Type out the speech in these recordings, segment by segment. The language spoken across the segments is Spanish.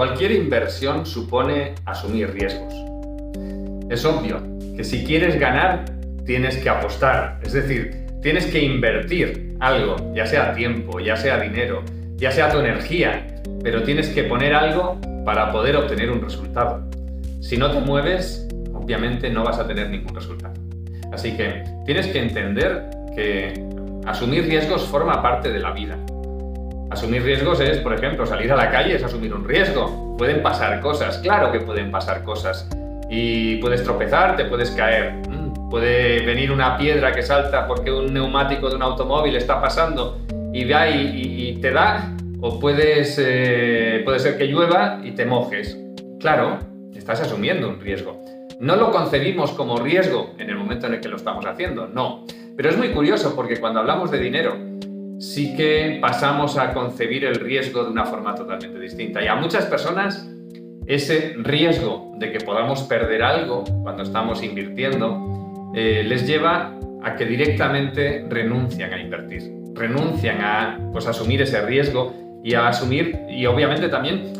cualquier inversión supone asumir riesgos. Es obvio que si quieres ganar, tienes que apostar, es decir, tienes que invertir algo, ya sea tiempo, ya sea dinero, ya sea tu energía, pero tienes que poner algo para poder obtener un resultado. Si no te mueves, obviamente no vas a tener ningún resultado. Así que tienes que entender que asumir riesgos forma parte de la vida. Asumir riesgos es, por ejemplo, salir a la calle es asumir un riesgo. Pueden pasar cosas, claro que pueden pasar cosas. Y puedes tropezar, te puedes caer. Mm, puede venir una piedra que salta porque un neumático de un automóvil está pasando y y, te da. O eh, puede ser que llueva y te mojes. Claro, estás asumiendo un riesgo. No lo concebimos como riesgo en el momento en el que lo estamos haciendo, no. Pero es muy curioso porque cuando hablamos de dinero, sí que pasamos a concebir el riesgo de una forma totalmente distinta. Y a muchas personas ese riesgo de que podamos perder algo cuando estamos invirtiendo eh, les lleva a que directamente renuncian a invertir, renuncian a pues, asumir ese riesgo y a asumir, y obviamente también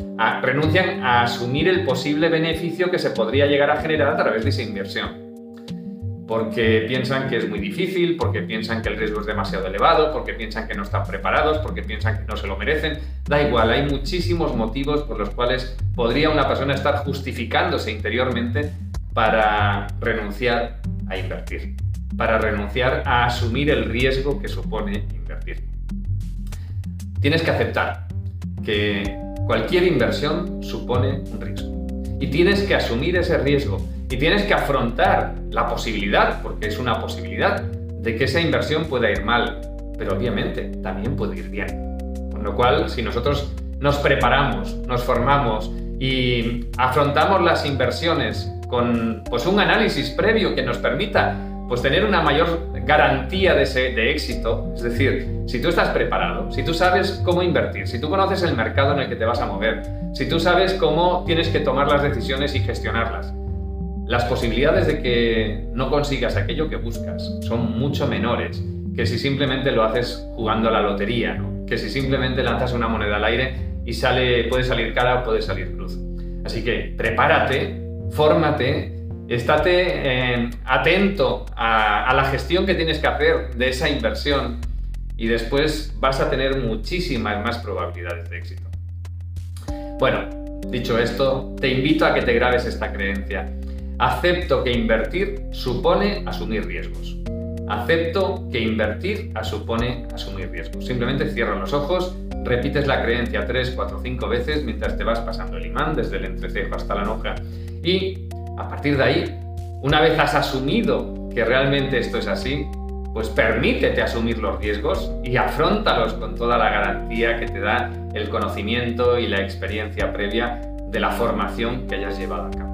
renuncian a asumir el posible beneficio que se podría llegar a generar a través de esa inversión. Porque piensan que es muy difícil, porque piensan que el riesgo es demasiado elevado, porque piensan que no están preparados, porque piensan que no se lo merecen. Da igual, hay muchísimos motivos por los cuales podría una persona estar justificándose interiormente para renunciar a invertir, para renunciar a asumir el riesgo que supone invertir. Tienes que aceptar que Cualquier inversión supone un riesgo. Y tienes que asumir ese riesgo. Y tienes que afrontar la posibilidad, porque es una posibilidad, de que esa inversión pueda ir mal. Pero obviamente también puede ir bien. Con lo cual, si nosotros nos preparamos, nos formamos y afrontamos las inversiones con pues, un análisis previo que nos permita pues tener una mayor garantía de, de éxito. Es decir, si tú estás preparado, si tú sabes cómo invertir, si tú conoces el mercado en el que te vas a mover, si tú sabes cómo tienes que tomar las decisiones y gestionarlas, las posibilidades de que no consigas aquello que buscas son mucho menores que si simplemente lo haces jugando a la lotería, que si simplemente lanzas una moneda al aire y sale, puede salir cara o puede salir cruz. Así que prepárate, fórmate estate eh, atento a, la gestión que tienes que hacer de esa inversión y después vas a tener muchísimas más probabilidades de éxito. Bueno, dicho esto, te invito a que te grabes esta creencia. Acepto que invertir supone asumir riesgos. Acepto que invertir supone asumir riesgos. Simplemente cierra los ojos, repites la creencia 3, 4, 5 veces mientras te vas pasando el imán desde el entrecejo hasta la nuca y a partir de ahí, una vez has asumido que realmente esto es así, pues permítete asumir los riesgos y afrontalos con toda la garantía que te da el conocimiento y la experiencia previa de la formación que hayas llevado a cabo.